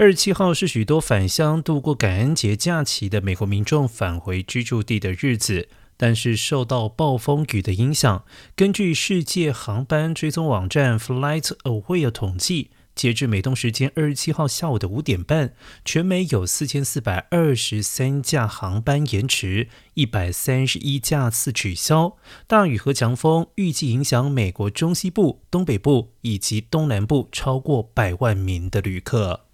二十七号是许多返乡度过感恩节假期的美国民众返回居住地的日子但是受到暴风雨的影响根据世界航班追踪网站 flightaware 统计截至美东时间二十七号下午的五点半全美有四千四百二十三架航班延迟一百三十一架次取消大雨和强风预计影响美国中西部东北部以及东南部超过百万名的旅客。